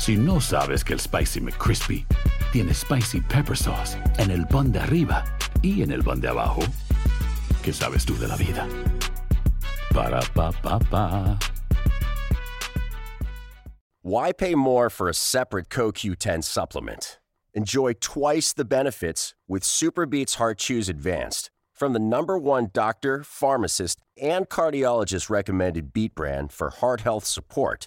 Si no sabes que el Spicy McCrispy tiene Spicy Pepper Sauce en el pan de arriba y en el pan de abajo, ¿qué sabes tú de la vida? Para, pa, pa, pa. Why pay more for a separate CoQ10 supplement? Enjoy twice the benefits with Superbeats Heart Chews Advanced from the number one doctor, pharmacist, and cardiologist recommended beat brand for heart health support.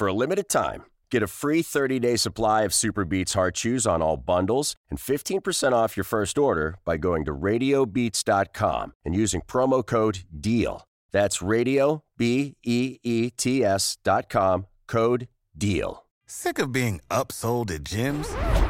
For a limited time, get a free 30 day supply of Superbeats Heart Chews on all bundles and 15% off your first order by going to radiobeats.com and using promo code DEAL. That's radio, B E E T S dot com, code DEAL. Sick of being upsold at gyms?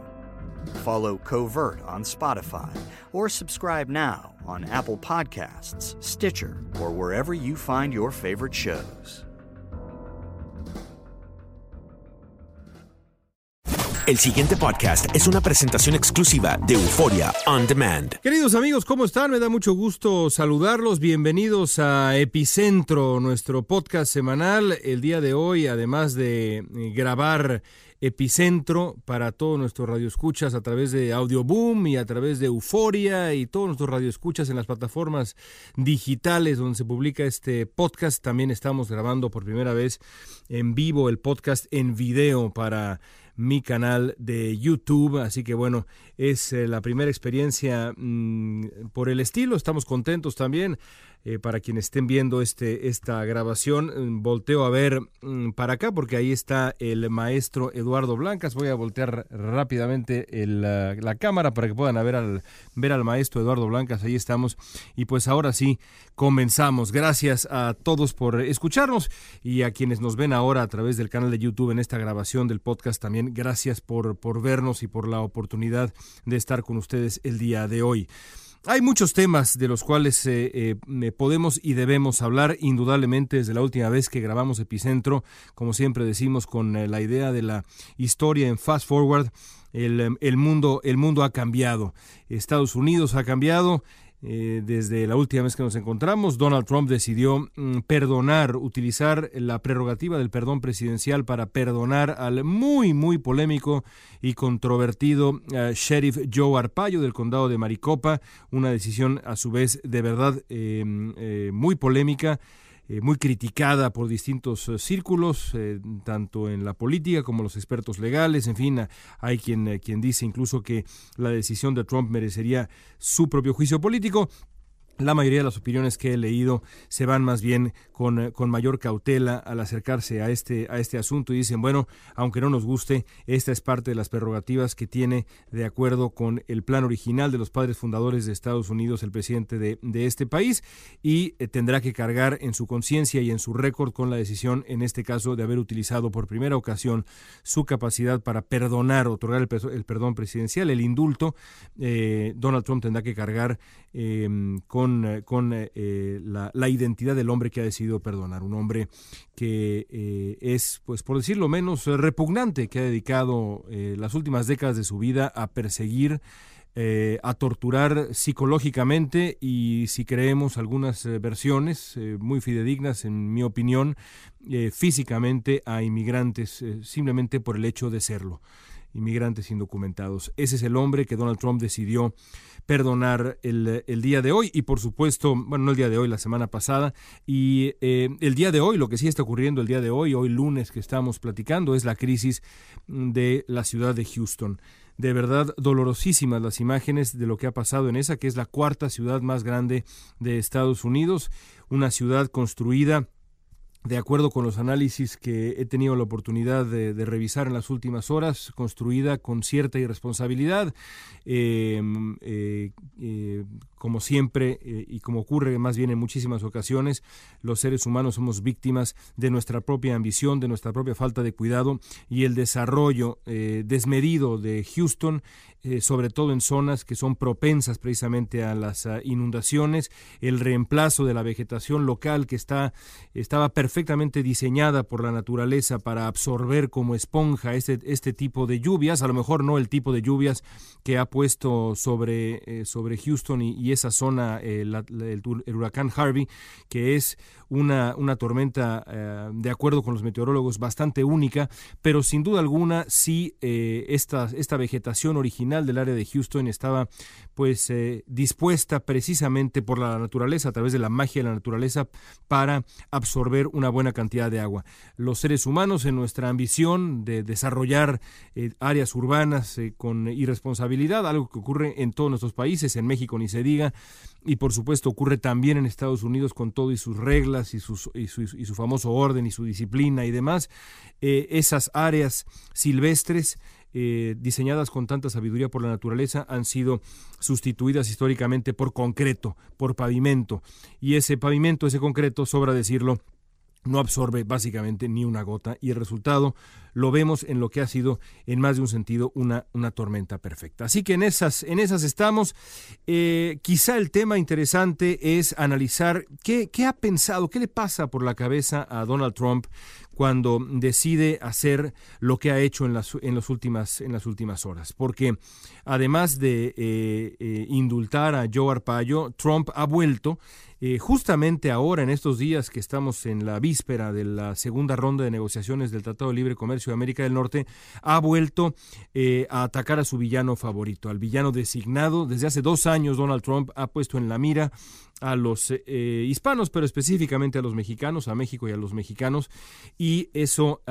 Follow Covert on Spotify or subscribe now on Apple Podcasts, Stitcher, or wherever you find your favorite shows. El siguiente podcast es una presentación exclusiva de Euforia On Demand. Queridos amigos, ¿cómo están? Me da mucho gusto saludarlos. Bienvenidos a Epicentro, nuestro podcast semanal. El día de hoy, además de eh, grabar epicentro para todos nuestros radioescuchas a través de Audioboom y a través de Euforia y todos nuestros radioescuchas en las plataformas digitales donde se publica este podcast. También estamos grabando por primera vez en vivo el podcast en video para mi canal de YouTube. Así que bueno, es eh, la primera experiencia mm, por el estilo. Estamos contentos también. Eh, para quienes estén viendo este, esta grabación, mm, volteo a ver mm, para acá porque ahí está el maestro Eduardo Blancas. Voy a voltear rápidamente la, la cámara para que puedan ver al, ver al maestro Eduardo Blancas. Ahí estamos. Y pues ahora sí, comenzamos. Gracias a todos por escucharnos y a quienes nos ven ahora a través del canal de YouTube en esta grabación del podcast también. Gracias por, por vernos y por la oportunidad de estar con ustedes el día de hoy. Hay muchos temas de los cuales eh, eh, podemos y debemos hablar, indudablemente desde la última vez que grabamos Epicentro, como siempre decimos, con eh, la idea de la historia en Fast Forward. El, el, mundo, el mundo ha cambiado. Estados Unidos ha cambiado. Eh, desde la última vez que nos encontramos, Donald Trump decidió mm, perdonar, utilizar la prerrogativa del perdón presidencial para perdonar al muy, muy polémico y controvertido uh, sheriff Joe Arpaio del condado de Maricopa, una decisión a su vez de verdad eh, eh, muy polémica eh, muy criticada por distintos eh, círculos, eh, tanto en la política como los expertos legales, en fin, hay quien, quien dice incluso que la decisión de Trump merecería su propio juicio político. La mayoría de las opiniones que he leído se van más bien con, eh, con, mayor cautela al acercarse a este, a este asunto y dicen, bueno, aunque no nos guste, esta es parte de las prerrogativas que tiene de acuerdo con el plan original de los padres fundadores de Estados Unidos, el presidente de, de este país, y eh, tendrá que cargar en su conciencia y en su récord con la decisión, en este caso, de haber utilizado por primera ocasión su capacidad para perdonar, otorgar el, perdón presidencial, el indulto. Eh, Donald Trump tendrá que cargar em, con con, eh, eh, la, identidad del hombre que ha decidido perdonar, un hombre que eh, es, pues por decirlo menos, repugnante, que ha dedicado las últimas décadas de su vida a perseguir, a torturar psicológicamente y si creemos algunas versiones muy fidedignas, en mi opinión, físicamente a inmigrantes simplemente por el hecho de serlo inmigrantes indocumentados. Ese es el hombre que Donald Trump decidió perdonar el, el, día de hoy y por supuesto, bueno, no el día de hoy, la semana pasada. Y eh, el día de hoy, lo que sí está ocurriendo el día de hoy, hoy lunes que estamos platicando, es la crisis de la ciudad de Houston. De verdad dolorosísimas las imágenes de lo que ha pasado en esa, que es la cuarta ciudad más grande de Estados Unidos, una ciudad construida de acuerdo con los análisis que he tenido la oportunidad de, revisar en las últimas horas, construida con cierta irresponsabilidad, em, eh, eh, como siempre eh, y como ocurre más bien en muchísimas ocasiones, los seres humanos somos víctimas de nuestra propia ambición, de nuestra propia falta de cuidado y el desarrollo desmedido de Houston eh, sobre todo en zonas que son propensas precisamente a las ah, inundaciones, el reemplazo de la vegetación local que está, estaba perfectamente diseñada por la naturaleza para absorber como esponja este, este tipo de lluvias, a lo mejor no el tipo de lluvias que ha puesto sobre, eh, sobre Houston y, esa zona eh, el, huracán Harvey, que es una, una tormenta, de acuerdo con los meteorólogos, bastante única, pero sin duda alguna sí esta, esta vegetación original del área de Houston estaba pues eh, dispuesta precisamente por la naturaleza, a través de la magia de la naturaleza, para absorber una buena cantidad de agua. Los seres humanos en nuestra ambición de desarrollar eh, áreas urbanas eh, con irresponsabilidad, algo que ocurre en todos nuestros países, en México ni se diga, y por supuesto ocurre también en Estados Unidos con todo y sus reglas y, sus, y, su, famoso orden y su disciplina y demás, esas áreas silvestres eh, diseñadas con tanta sabiduría por la naturaleza han sido sustituidas históricamente por concreto, por pavimento. Y ese pavimento, ese concreto, sobra decirlo, no absorbe básicamente ni una gota y el resultado lo vemos en lo que ha sido en más de un sentido una, una tormenta perfecta. Así que en esas, en esas estamos. Eh, quizá el tema interesante es analizar qué, qué ha pensado, qué le pasa por la cabeza a Donald Trump cuando decide hacer lo que ha hecho en las, en las, últimas, en las últimas horas. Porque además de eh, eh, indultar a Joe Arpaio, Trump ha vuelto eh, justamente ahora, en estos días que estamos en la víspera de la segunda ronda de negociaciones del Tratado de Libre Comercio de América del Norte, ha vuelto a atacar a su villano favorito, al villano designado. Desde hace dos años Donald Trump ha puesto en la mira a los eh, hispanos, pero específicamente a los mexicanos, a México y a los mexicanos, y eso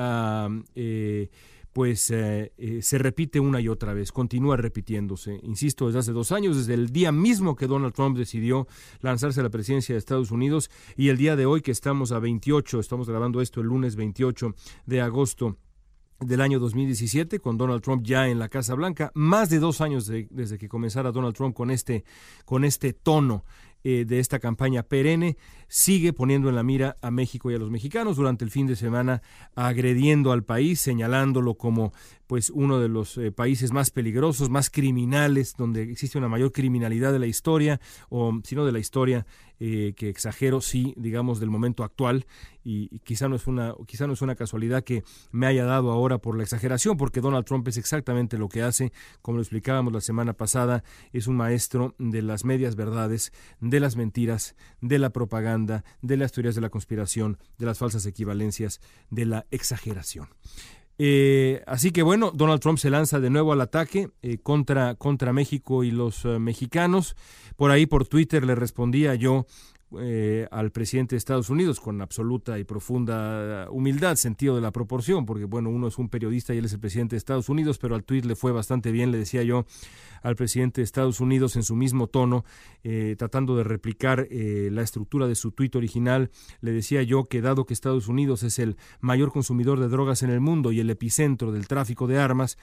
eh, pues eh, se repite una y otra vez, continúa repitiéndose. Insisto, desde hace dos años, desde el día mismo que Donald Trump decidió lanzarse a la presidencia de Estados Unidos y el día de hoy que estamos a 28, estamos grabando esto el lunes 28 de agosto del año 2017, con Donald Trump ya en la Casa Blanca, más de dos años desde que comenzara Donald Trump con este, con este tono eh, de esta campaña perenne, sigue poniendo en la mira a México y a los mexicanos durante el fin de semana, agrediendo al país, señalándolo como pues uno de los eh, países más peligrosos, más criminales, donde existe una mayor criminalidad de la historia, o si no de la historia, eh, que exagero, sí, digamos, del momento actual, y, quizá, no es una, quizá no es una casualidad que me haya dado ahora por la exageración, porque Donald Trump es exactamente lo que hace, como lo explicábamos la semana pasada, es un maestro de las medias verdades, de las mentiras, de la propaganda, de las teorías de la conspiración, de las falsas equivalencias, de la exageración. Eh, así que bueno, Donald Trump se lanza de nuevo al ataque eh, contra, contra México y los eh, mexicanos. Por ahí, por Twitter, le respondía yo eh, al presidente de Estados Unidos con absoluta y profunda humildad, sentido de la proporción, porque bueno, uno es un periodista y él es el presidente de Estados Unidos, pero al tuit le fue bastante bien, le decía yo al presidente de Estados Unidos en su mismo tono, eh, tratando de replicar eh, la estructura de su tuit original, le decía yo que dado que Estados Unidos es el mayor consumidor de drogas en el mundo y el epicentro del tráfico de armas,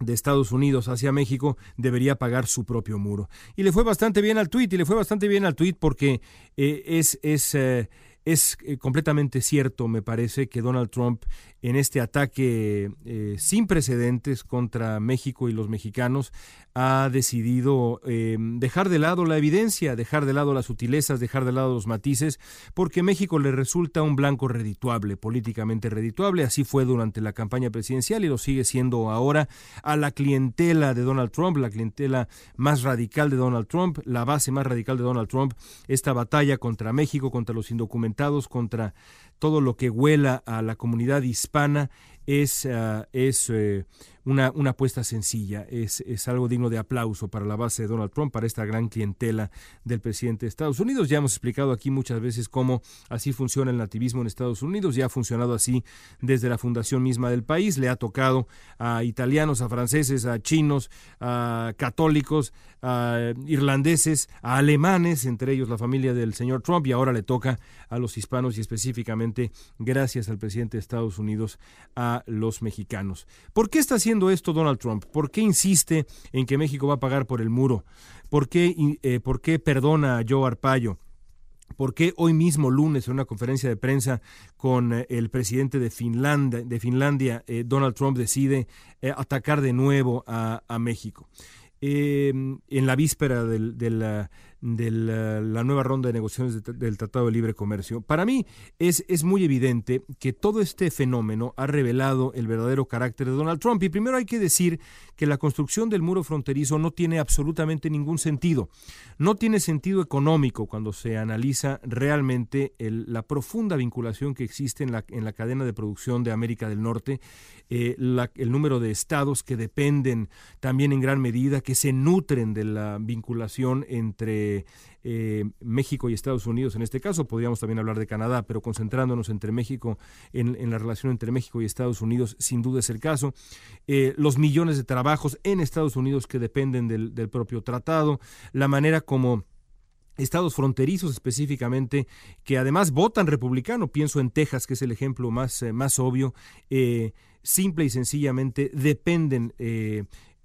de Estados Unidos hacia México debería pagar su propio muro. Y le fue bastante bien al tuit, y le fue bastante bien al tuit porque eh, es, es, eh, es eh, completamente cierto, me parece, que Donald Trump en este ataque sin precedentes contra México y los mexicanos ha decidido eh, dejar de lado la evidencia, dejar de lado las sutilezas, dejar de lado los matices, porque México le resulta un blanco redituable, políticamente redituable. Así fue durante la campaña presidencial y lo sigue siendo ahora a la clientela de Donald Trump, la clientela más radical de Donald Trump, la base más radical de Donald Trump, esta batalla contra México, contra los indocumentados, contra todo lo que huela a la comunidad hispana es, ah, es eh, una, una, apuesta sencilla, es, es, algo digno de aplauso para la base de Donald Trump, para esta gran clientela del presidente de Estados Unidos. Ya hemos explicado aquí muchas veces cómo así funciona el nativismo en Estados Unidos, ya ha funcionado así desde la fundación misma del país, le ha tocado a italianos, a franceses, a chinos, a católicos, a irlandeses, a alemanes, entre ellos la familia del señor Trump, y ahora le toca a los hispanos y específicamente, gracias al presidente de Estados Unidos, a los mexicanos. ¿Por qué está haciendo esto Donald Trump? ¿Por qué insiste en que México va a pagar por el muro? ¿Por qué, eh, ¿por qué perdona a Joe Arpaio? ¿Por qué hoy mismo lunes en una conferencia de prensa con eh, el presidente de Finlandia, eh, Donald Trump decide atacar de nuevo a, a México? en la víspera del, del, de la, nueva ronda de negociaciones del Tratado de Libre Comercio. Para mí es, es muy evidente que todo este fenómeno ha revelado el verdadero carácter de Donald Trump. Y primero hay que decir que la construcción del muro fronterizo no tiene absolutamente ningún sentido. No tiene sentido económico cuando se analiza realmente la profunda vinculación que existe en la, en la cadena de producción de América del Norte, eh, el número de estados que dependen también en gran medida, que se nutren de la vinculación entre eh, México y Estados Unidos en este caso, podríamos también hablar de Canadá, pero concentrándonos entre México, en, la relación entre México y Estados Unidos, sin duda es el caso. Eh, los millones de trabajos en Estados Unidos que dependen del, propio tratado, la manera como estados fronterizos específicamente, que además votan republicano, pienso en Texas, que es el ejemplo más, eh, más obvio, simple y sencillamente dependen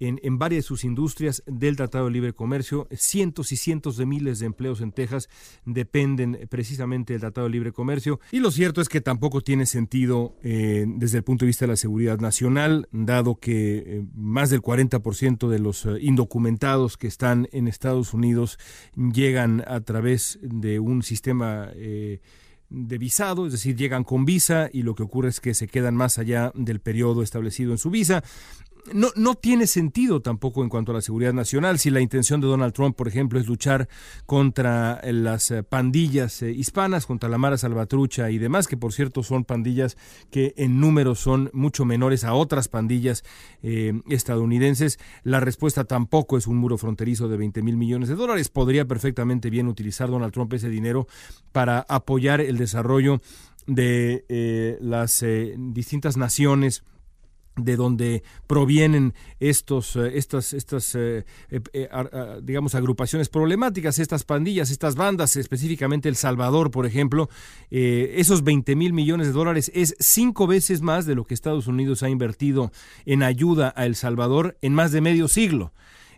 en, varias de sus industrias del Tratado de Libre Comercio. Cientos y cientos de miles de empleos en Texas dependen precisamente del Tratado de Libre Comercio. Y lo cierto es que tampoco tiene sentido eh, desde el punto de vista de la seguridad nacional, dado que eh, más del 40% de los eh, indocumentados que están en Estados Unidos llegan a través de un sistema de visado, es decir, llegan con visa y lo que ocurre es que se quedan más allá del periodo establecido en su visa no, no tiene sentido tampoco en cuanto a la seguridad nacional. Si la intención de Donald Trump, por ejemplo, es luchar contra eh, las eh, pandillas eh, hispanas, contra la Mara Salvatrucha y demás, que por cierto son pandillas que en número son mucho menores a otras pandillas estadounidenses, la respuesta tampoco es un muro fronterizo de 20 mil millones de dólares. Podría perfectamente bien utilizar Donald Trump ese dinero para apoyar el desarrollo de las distintas naciones de donde provienen estos, eh, estas, estas eh, eh, digamos, agrupaciones problemáticas, estas pandillas, estas bandas, específicamente El Salvador, por ejemplo, esos 20 mil millones de dólares es cinco veces más de lo que Estados Unidos ha invertido en ayuda a El Salvador en más de medio siglo.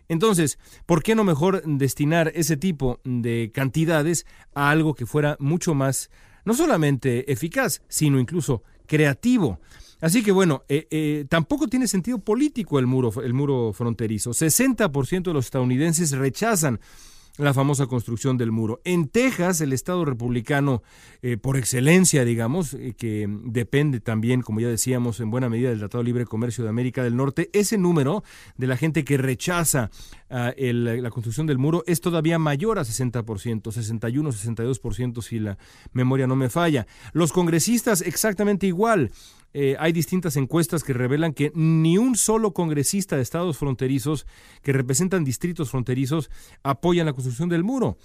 Entonces, ¿por qué no mejor destinar ese tipo de cantidades a algo que fuera mucho más, no solamente eficaz, sino incluso creativo? Así que bueno, eh, eh, tampoco tiene sentido político el muro, el muro fronterizo. 60% de los estadounidenses rechazan la famosa construcción del muro. En Texas, el estado republicano eh, por excelencia, digamos, que depende también, como ya decíamos, en buena medida del Tratado de Libre Comercio de América del Norte, ese número de la gente que rechaza ah, la construcción del muro es todavía mayor a 60%, 61, 62% si la memoria no me falla. Los congresistas exactamente igual. Eh, hay distintas encuestas que revelan que ni un solo congresista de estados fronterizos que representan distritos fronterizos apoyan la construcción del muro.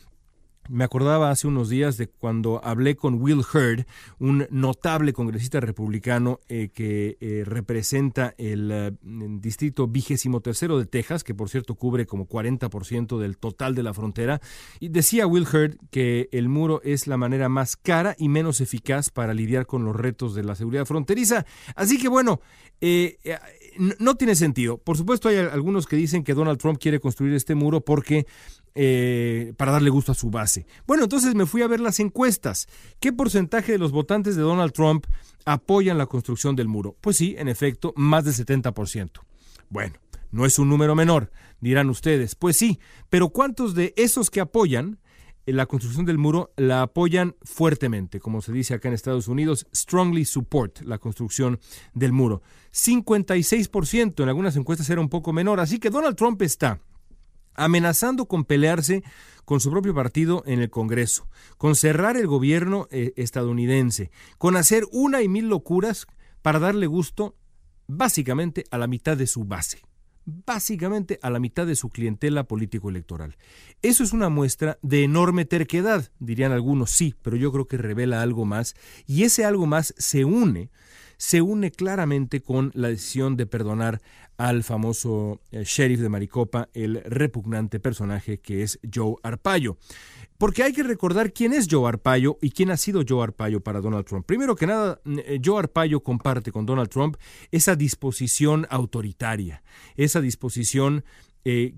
Me acordaba hace unos días de cuando hablé con Will Hurd, un notable congresista republicano eh, que eh, representa el, eh, distrito vigésimo tercero de Texas, que por cierto cubre como 40% del total de la frontera. Y decía Will Hurd que el muro es la manera más cara y menos eficaz para lidiar con los retos de la seguridad fronteriza. Así que bueno, no tiene sentido. Por supuesto hay algunos que dicen que Donald Trump quiere construir este muro porque eh, para darle gusto a su base. Bueno, entonces me fui a ver las encuestas. ¿Qué porcentaje de los votantes de Donald Trump apoyan la construcción del muro? Pues sí, en efecto, más del 70%. Bueno, no es un número menor, dirán ustedes. Pues sí, pero ¿cuántos de esos que apoyan la construcción del muro la apoyan fuertemente, como se dice acá en Estados Unidos, strongly support la construcción del muro. 56%, en algunas encuestas era un poco menor, así que Donald Trump está amenazando con pelearse con su propio partido en el Congreso, con cerrar el gobierno eh, estadounidense, con hacer una y mil locuras para darle gusto básicamente a la mitad de su base, básicamente a la mitad de su clientela político-electoral. Eso es una muestra de enorme terquedad, dirían algunos, sí, pero yo creo que revela algo más, y ese algo más se une se une claramente con la decisión de perdonar al famoso eh, sheriff de Maricopa, el repugnante personaje que es Joe Arpaio. Porque hay que recordar quién es Joe Arpaio y quién ha sido Joe Arpaio para Donald Trump. Primero que nada, eh, Joe Arpaio comparte con Donald Trump esa disposición autoritaria, esa disposición eh,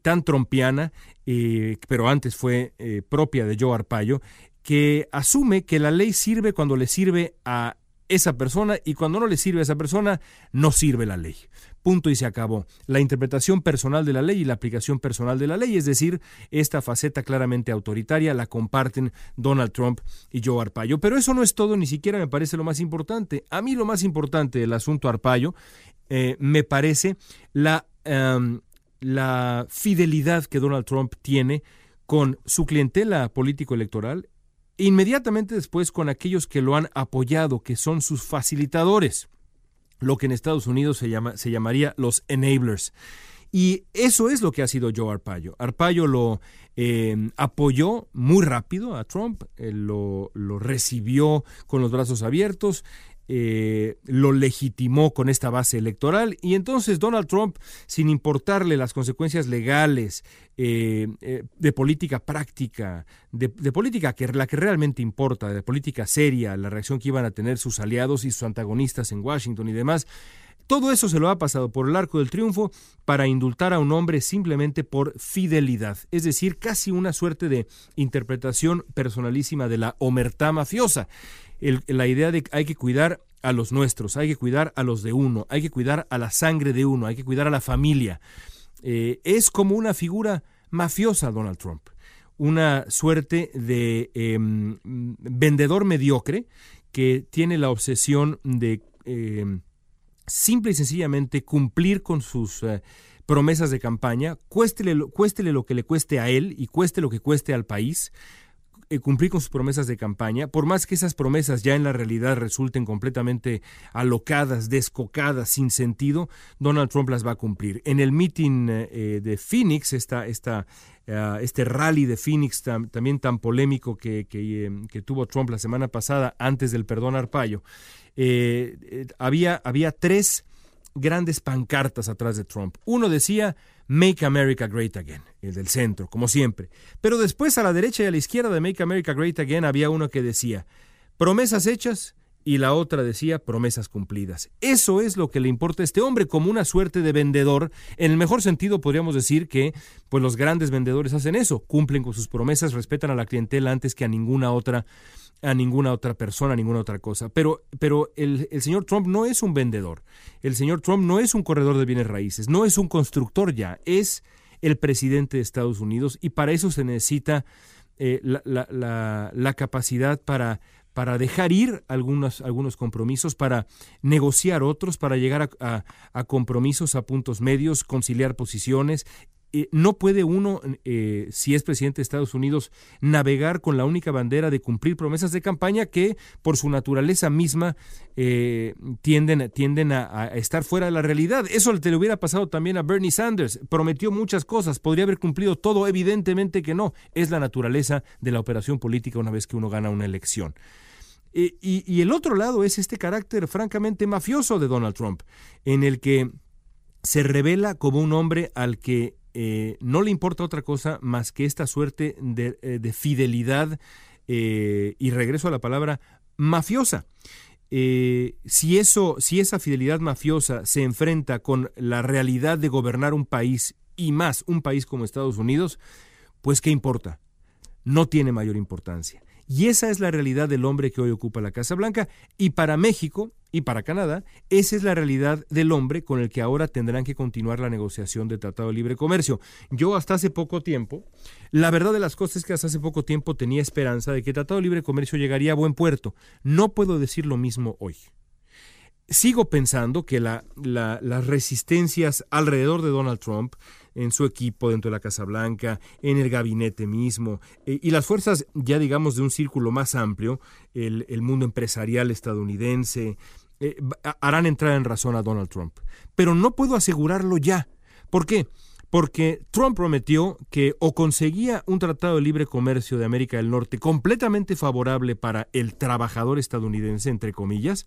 tan trompiana, pero antes fue propia de Joe Arpaio, que asume que la ley sirve cuando le sirve a esa persona y cuando no le sirve a esa persona, no sirve la ley. Punto y se acabó. La interpretación personal de la ley y la aplicación personal de la ley, es decir, esta faceta claramente autoritaria la comparten Donald Trump y Joe Arpaio. Pero eso no es todo, ni siquiera me parece lo más importante. A mí lo más importante del asunto Arpaio eh, me parece la, em, la fidelidad que Donald Trump tiene con su clientela político-electoral inmediatamente después con aquellos que lo han apoyado, que son sus facilitadores, lo que en Estados Unidos se, llama, se llamaría los enablers. Y eso es lo que ha sido Joe Arpaio. Arpaio lo eh, apoyó muy rápido a Trump, lo, lo, recibió con los brazos abiertos, eh, lo legitimó con esta base electoral. Y entonces Donald Trump, sin importarle las consecuencias legales, eh, eh, de política práctica, de, política que la que realmente importa, de política seria, la reacción que iban a tener sus aliados y sus antagonistas en Washington y demás, todo eso se lo ha pasado por el arco del triunfo para indultar a un hombre simplemente por fidelidad, es decir, casi una suerte de interpretación personalísima de la omertá mafiosa la idea de que hay que cuidar a los nuestros, hay que cuidar a los de uno, hay que cuidar a la sangre de uno, hay que cuidar a la familia. Eh, es como una figura mafiosa Donald Trump, una suerte de em, vendedor mediocre que tiene la obsesión de em, simple y sencillamente cumplir con sus eh, promesas de campaña, cuéstele, lo que le cueste a él y cueste lo que cueste al país, eh, cumplir con sus promesas de campaña, por más que esas promesas ya en la realidad resulten completamente alocadas, descocadas, sin sentido, Donald Trump las va a cumplir. En el meeting eh, de Phoenix, esta, esta, eh, este rally de Phoenix también tan polémico que, que, tuvo Trump la semana pasada antes del perdón Arpaio, había, había tres grandes pancartas atrás de Trump. Uno decía Make America Great Again, el del centro, como siempre. Pero después a la derecha y a la izquierda de Make America Great Again había uno que decía promesas hechas y la otra decía promesas cumplidas. Eso es lo que le importa a este hombre como una suerte de vendedor. En el mejor sentido podríamos decir que pues los grandes vendedores hacen eso, cumplen con sus promesas, respetan a la clientela antes que a ninguna otra a ninguna otra persona, a ninguna otra cosa. Pero, pero el, señor Trump no es un vendedor. El señor Trump no es un corredor de bienes raíces, no es un constructor ya, es el presidente de Estados Unidos y para eso se necesita eh, la, capacidad para, para dejar ir algunos, algunos compromisos, para negociar otros, para llegar a, a compromisos a puntos medios, conciliar posiciones eh, no puede uno, eh, si es presidente de Estados Unidos, navegar con la única bandera de cumplir promesas de campaña que, por su naturaleza misma, eh, tienden, tienden a, estar fuera de la realidad. Eso te le hubiera pasado también a Bernie Sanders. Prometió muchas cosas, podría haber cumplido todo, evidentemente que no. Es la naturaleza de la operación política una vez que uno gana una elección. Y, y el otro lado es este carácter francamente mafioso de Donald Trump, en el que se revela como un hombre al que eh, no le importa otra cosa más que esta suerte de, eh, fidelidad eh, y regreso a la palabra mafiosa. si eso, si esa fidelidad mafiosa se enfrenta con la realidad de gobernar un país y más un país como Estados Unidos, pues qué importa, no tiene mayor importancia. Y esa es la realidad del hombre que hoy ocupa la Casa Blanca. Y para México y para Canadá, esa es la realidad del hombre con el que ahora tendrán que continuar la negociación de Tratado de Libre Comercio. Yo hasta hace poco tiempo, la verdad de las cosas es que hasta hace poco tiempo tenía esperanza de que el Tratado de Libre Comercio llegaría a buen puerto. No puedo decir lo mismo hoy sigo pensando que las resistencias alrededor de Donald Trump, en su equipo dentro de la Casa Blanca, en el gabinete mismo, eh, y las fuerzas ya digamos de un círculo más amplio, el, mundo empresarial estadounidense, eh, harán entrar en razón a Donald Trump. Pero no puedo asegurarlo ya. ¿Por qué? Porque Trump prometió que o conseguía un tratado de libre comercio de América del Norte completamente favorable para el trabajador estadounidense, entre comillas,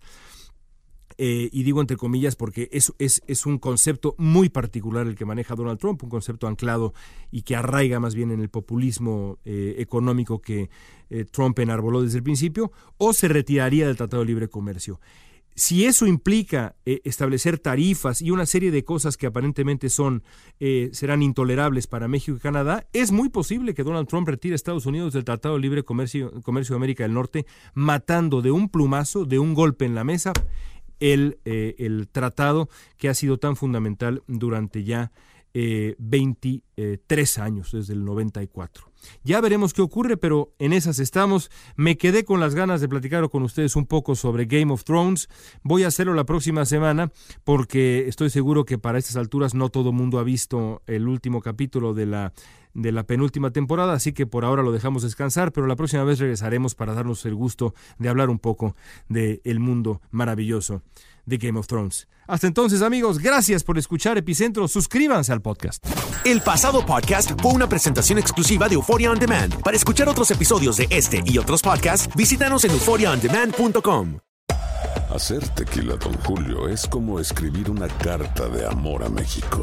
eh, y digo entre comillas porque es, es, un concepto muy particular el que maneja Donald Trump, un concepto anclado y que arraiga más bien en el populismo eh, económico que eh, Trump enarboló desde el principio, o se retiraría del Tratado de Libre Comercio. Si eso implica establecer tarifas y una serie de cosas que aparentemente son serán intolerables para México y Canadá, es muy posible que Donald Trump retire a Estados Unidos del Tratado de Libre Comercio, Comercio de América del Norte, matando de un plumazo, de un golpe en la mesa, el, eh, el tratado que ha sido tan fundamental durante ya 23 eh, años, desde el 94. Ya veremos qué ocurre, pero en esas estamos. Me quedé con las ganas de platicar con ustedes un poco sobre Game of Thrones. Voy a hacerlo la próxima semana porque estoy seguro que para estas alturas no todo mundo ha visto el último capítulo de la de la penúltima temporada, así que por ahora lo dejamos descansar, pero la próxima vez regresaremos para darnos el gusto de hablar un poco del el mundo maravilloso de Game of Thrones. Hasta entonces, amigos, gracias por escuchar Epicentro. Suscríbanse al podcast. El pasado podcast fue una presentación exclusiva de Euphoria On Demand. Para escuchar otros episodios de este y otros podcasts, visítanos en euphoriaondemand.com. Hacer tequila, don Julio, es como escribir una carta de amor a México.